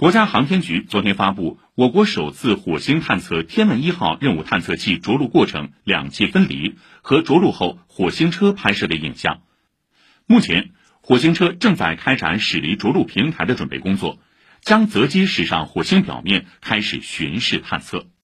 国家航天局昨天发布我国首次火星探测天问一号任务探测器着陆过程两器分离和着陆后火星车拍摄的影像。目前，火星车正在开展驶离着陆平台的准备工作，将择机驶上火星表面开始巡视探测。